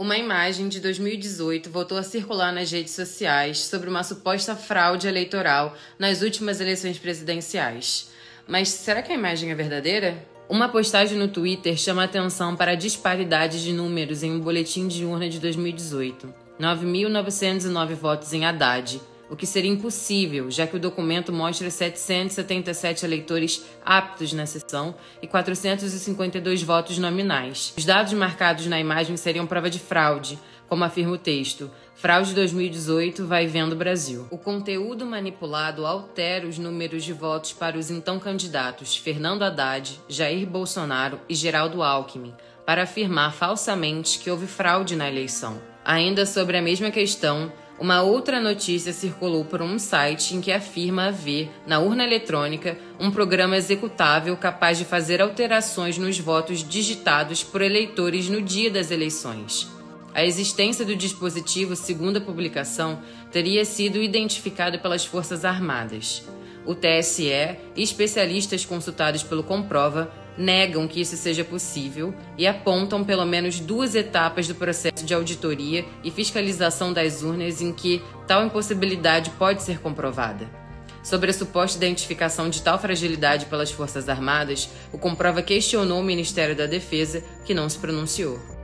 Uma imagem de 2018 voltou a circular nas redes sociais sobre uma suposta fraude eleitoral nas últimas eleições presidenciais. Mas será que a imagem é verdadeira? Uma postagem no Twitter chama atenção para a disparidade de números em um boletim de urna de 2018. 9.909 votos em Haddad, o que seria impossível, já que o documento mostra 777 eleitores aptos na sessão e 452 votos nominais. Os dados marcados na imagem seriam prova de fraude, como afirma o texto. Fraude 2018 vai vendo Brasil. O conteúdo manipulado altera os números de votos para os então candidatos Fernando Haddad, Jair Bolsonaro e Geraldo Alckmin, para afirmar falsamente que houve fraude na eleição. Ainda sobre a mesma questão, uma outra notícia circulou por um site em que afirma haver, na urna eletrônica, um programa executável capaz de fazer alterações nos votos digitados por eleitores no dia das eleições. A existência do dispositivo, segundo a publicação, teria sido identificada pelas Forças Armadas. O TSE e especialistas consultados pelo Comprova negam que isso seja possível e apontam pelo menos duas etapas do processo de auditoria e fiscalização das urnas em que tal impossibilidade pode ser comprovada. Sobre a suposta identificação de tal fragilidade pelas Forças Armadas, o Comprova questionou o Ministério da Defesa, que não se pronunciou.